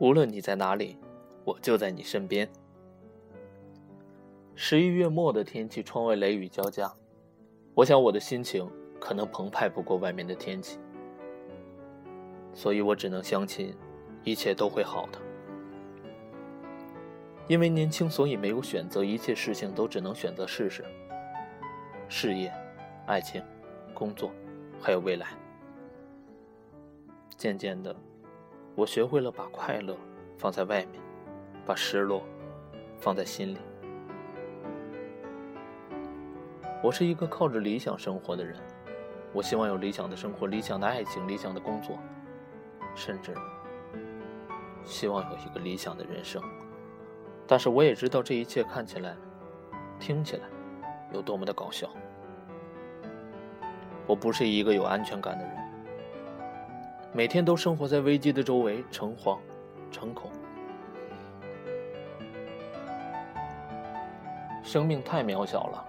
无论你在哪里，我就在你身边。十一月末的天气，窗外雷雨交加，我想我的心情可能澎湃不过外面的天气，所以我只能相信，一切都会好的。因为年轻，所以没有选择，一切事情都只能选择试试。事业、爱情、工作，还有未来。渐渐的，我学会了把快乐放在外面，把失落放在心里。我是一个靠着理想生活的人，我希望有理想的生活、理想的爱情、理想的工作，甚至希望有一个理想的人生。但是我也知道这一切看起来、听起来有多么的搞笑。我不是一个有安全感的人，每天都生活在危机的周围，诚惶诚恐。生命太渺小了，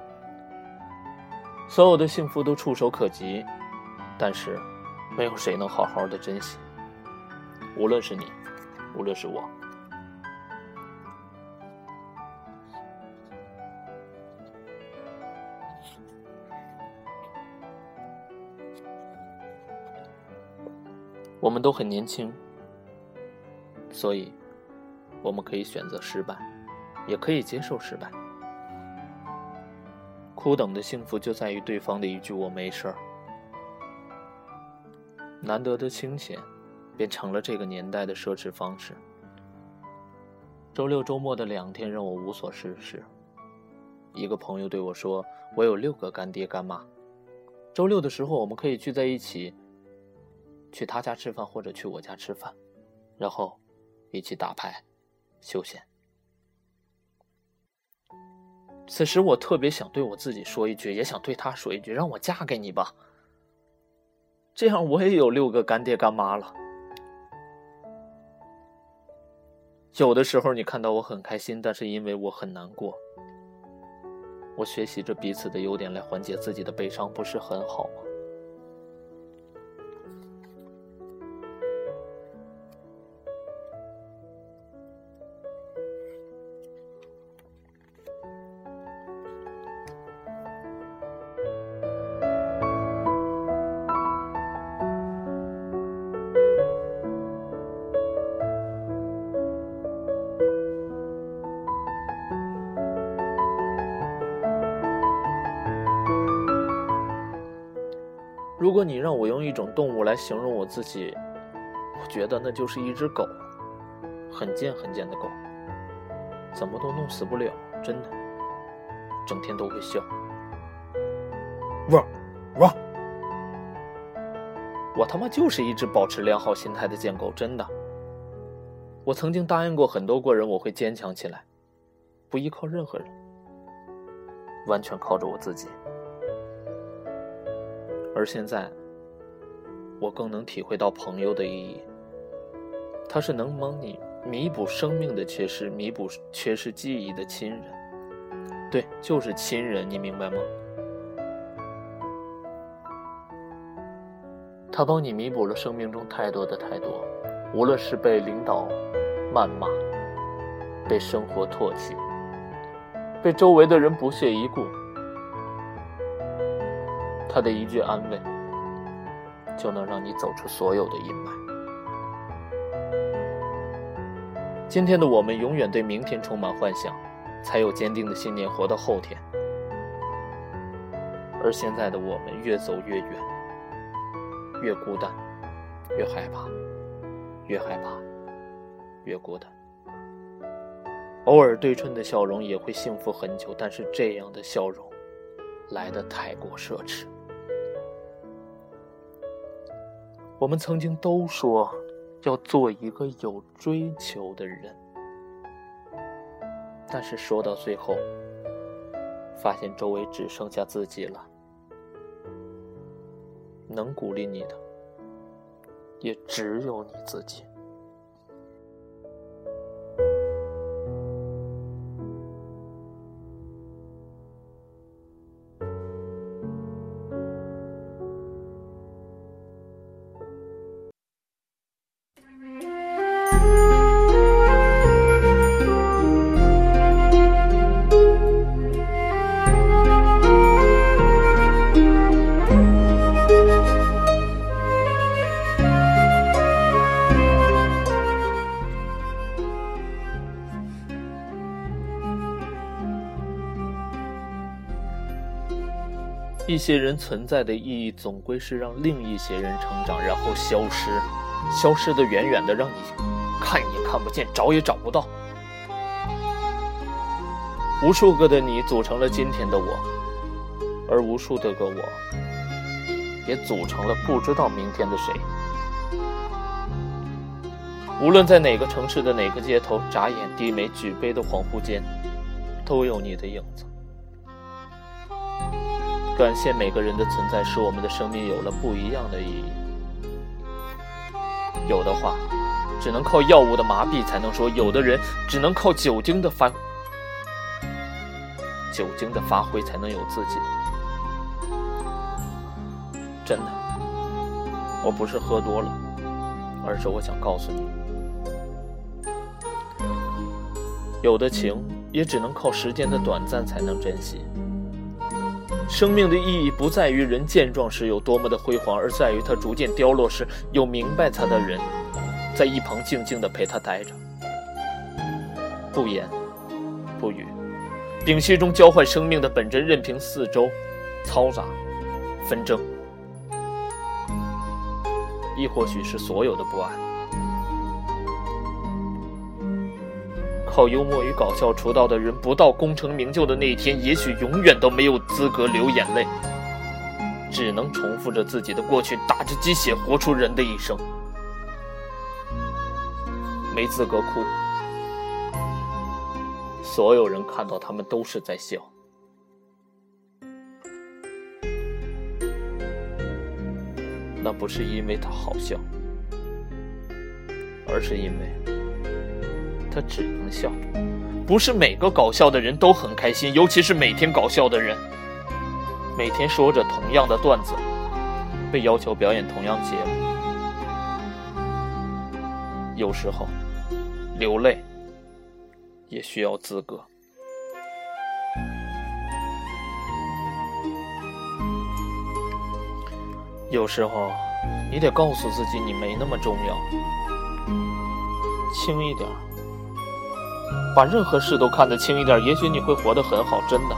所有的幸福都触手可及，但是没有谁能好好的珍惜。无论是你，无论是我。我们都很年轻，所以我们可以选择失败，也可以接受失败。苦等的幸福就在于对方的一句“我没事儿”。难得的清闲，便成了这个年代的奢侈方式。周六周末的两天让我无所事事。一个朋友对我说：“我有六个干爹干妈，周六的时候我们可以聚在一起。”去他家吃饭，或者去我家吃饭，然后一起打牌、休闲。此时我特别想对我自己说一句，也想对他说一句：“让我嫁给你吧。”这样我也有六个干爹干妈了。有的时候你看到我很开心，但是因为我很难过。我学习着彼此的优点来缓解自己的悲伤，不是很好吗？果你让我用一种动物来形容我自己，我觉得那就是一只狗，很贱很贱的狗，怎么都弄死不了，真的，整天都会笑，汪汪，我他妈就是一只保持良好心态的贱狗，真的。我曾经答应过很多个人，我会坚强起来，不依靠任何人，完全靠着我自己。而现在，我更能体会到朋友的意义。他是能帮你弥补生命的缺失、弥补缺失记忆的亲人。对，就是亲人，你明白吗？他帮你弥补了生命中太多的太多，无论是被领导谩骂、被生活唾弃、被周围的人不屑一顾。他的一句安慰，就能让你走出所有的阴霾。今天的我们永远对明天充满幻想，才有坚定的信念活到后天。而现在的我们越走越远，越孤单，越害怕，越害怕，越孤单。偶尔对称的笑容也会幸福很久，但是这样的笑容来的太过奢侈。我们曾经都说要做一个有追求的人，但是说到最后，发现周围只剩下自己了，能鼓励你的也只有你自己。一些人存在的意义，总归是让另一些人成长，然后消失，消失的远远的，让你看也看不见，找也找不到。无数个的你组成了今天的我，而无数的个我，也组成了不知道明天的谁。无论在哪个城市的哪个街头，眨眼、低眉、举杯的恍惚间，都有你的影子。感谢每个人的存在，使我们的生命有了不一样的意义。有的话，只能靠药物的麻痹才能说；有的人，只能靠酒精的发酒精的发挥才能有自己。真的，我不是喝多了，而是我想告诉你。有的情也只能靠时间的短暂才能珍惜。生命的意义不在于人健壮时有多么的辉煌，而在于他逐渐凋落时有明白他的人，在一旁静静的陪他待着，不言不语，屏息中交换生命的本真，任凭四周嘈杂纷争，亦或许是所有的不安。靠幽默与搞笑出道的人，不到功成名就的那一天，也许永远都没有资格流眼泪，只能重复着自己的过去，打着鸡血活出人的一生，没资格哭。所有人看到他们都是在笑，那不是因为他好笑，而是因为。他只能笑，不是每个搞笑的人都很开心，尤其是每天搞笑的人，每天说着同样的段子，被要求表演同样节目，有时候流泪也需要资格。有时候你得告诉自己，你没那么重要，轻一点。把任何事都看得轻一点，也许你会活得很好，真的。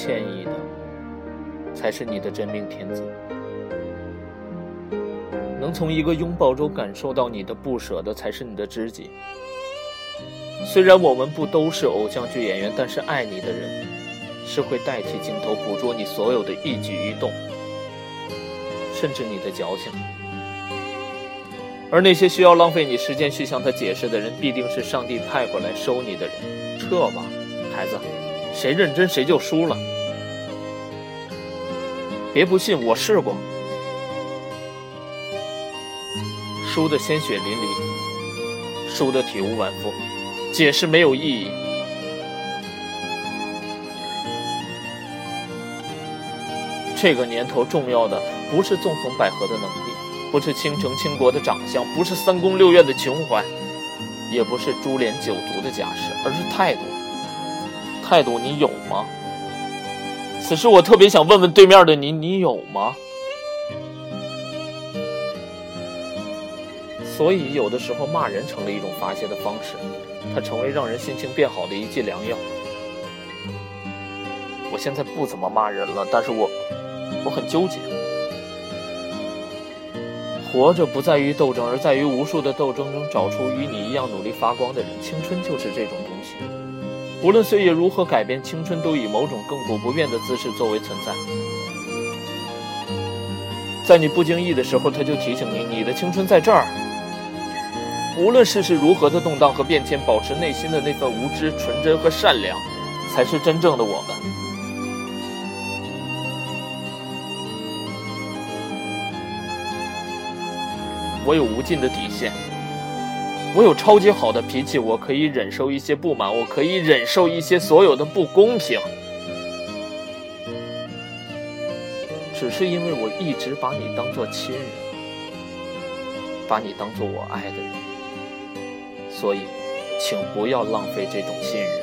歉意的，才是你的真命天子；能从一个拥抱中感受到你的不舍的，才是你的知己。虽然我们不都是偶像剧演员，但是爱你的人，是会代替镜头捕捉你所有的一举一动，甚至你的矫情。而那些需要浪费你时间去向他解释的人，必定是上帝派过来收你的人。撤吧。孩子，谁认真谁就输了。别不信，我试过，输的鲜血淋漓，输的体无完肤，解释没有意义。这个年头，重要的不是纵横捭阖的能力，不是倾城倾国的长相，不是三宫六院的情怀，也不是株连九族的架势，而是态度。态度你有吗？此时我特别想问问对面的你，你有吗？所以有的时候骂人成了一种发泄的方式，它成为让人心情变好的一剂良药。我现在不怎么骂人了，但是我我很纠结。活着不在于斗争，而在于无数的斗争中找出与你一样努力发光的人。青春就是这种东西。无论岁月如何改变青春都以某种亘古不变的姿势作为存在。在你不经意的时候它就提醒你你的青春在这儿。无论世事如何的动荡和变迁保持内心的那份无知纯真和善良才是真正的我们。我有无尽的底线。我有超级好的脾气，我可以忍受一些不满，我可以忍受一些所有的不公平。只是因为我一直把你当做亲人，把你当做我爱的人，所以，请不要浪费这种信任。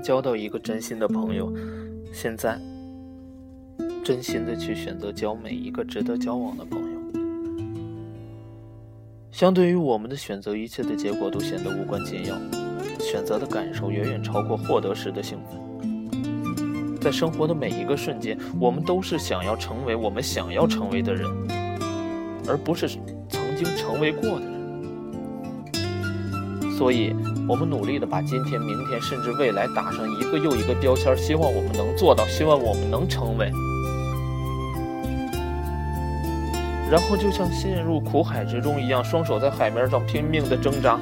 交到一个真心的朋友，现在真心的去选择交每一个值得交往的朋友。相对于我们的选择，一切的结果都显得无关紧要，选择的感受远远超过获得时的兴奋。在生活的每一个瞬间，我们都是想要成为我们想要成为的人，而不是曾经成为过的人。所以，我们努力的把今天、明天，甚至未来打上一个又一个标签，希望我们能做到，希望我们能成为。然后，就像陷入苦海之中一样，双手在海面上拼命的挣扎，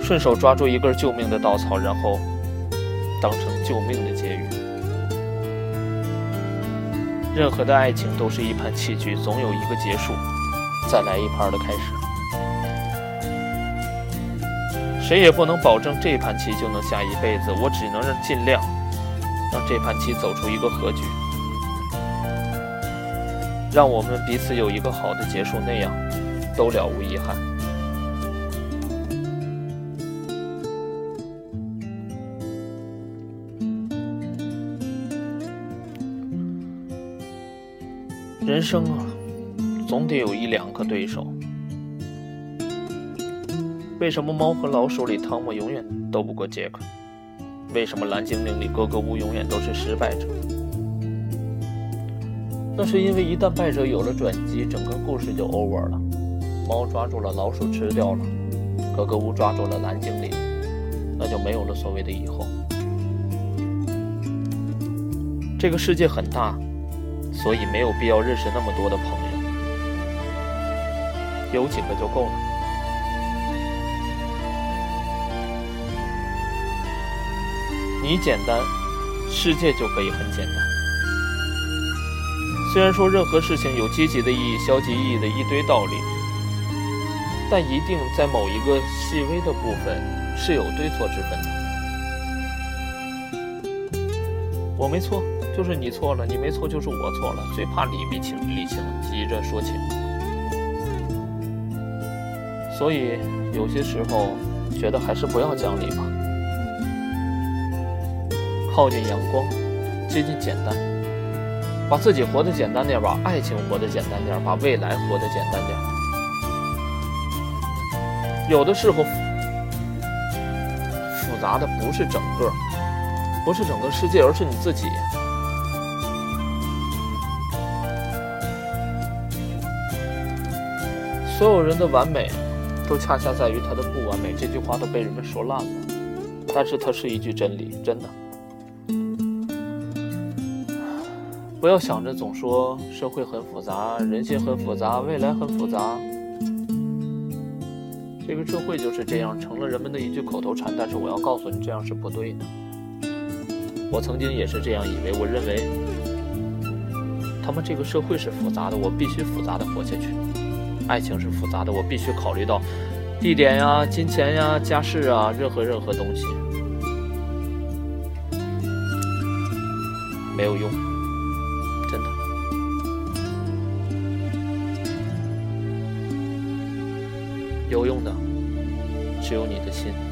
顺手抓住一根救命的稻草，然后当成救命的结语。任何的爱情都是一盘棋局，总有一个结束，再来一盘的开始。谁也不能保证这盘棋就能下一辈子，我只能让尽量让这盘棋走出一个和局，让我们彼此有一个好的结束，那样都了无遗憾。人生啊，总得有一两个对手。为什么猫和老鼠里汤姆永远斗不过杰克？为什么蓝精灵里格格巫永远都是失败者？那是因为一旦败者有了转机，整个故事就 over 了。猫抓住了老鼠吃掉了，格格巫抓住了蓝精灵，那就没有了所谓的以后。这个世界很大，所以没有必要认识那么多的朋友，有几个就够了。你简单，世界就可以很简单。虽然说任何事情有积极的意义、消极意义的一堆道理，但一定在某一个细微的部分是有对错之分的。我没错，就是你错了；你没错，就是我错了。最怕理不清、理清，急着说清。所以有些时候觉得还是不要讲理吧。靠近阳光，接近简单，把自己活得简单点，把爱情活得简单点，把未来活得简单点。有的时候，复杂的不是整个，不是整个世界，而是你自己。所有人的完美，都恰恰在于他的不完美。这句话都被人们说烂了，但是它是一句真理，真的。不要想着总说社会很复杂，人心很复杂，未来很复杂。这个社会就是这样，成了人们的一句口头禅。但是我要告诉你，这样是不对的。我曾经也是这样以为，我认为他们这个社会是复杂的，我必须复杂的活下去。爱情是复杂的，我必须考虑到地点呀、金钱呀、家世啊，任何任何东西没有用，有用的只有你的心。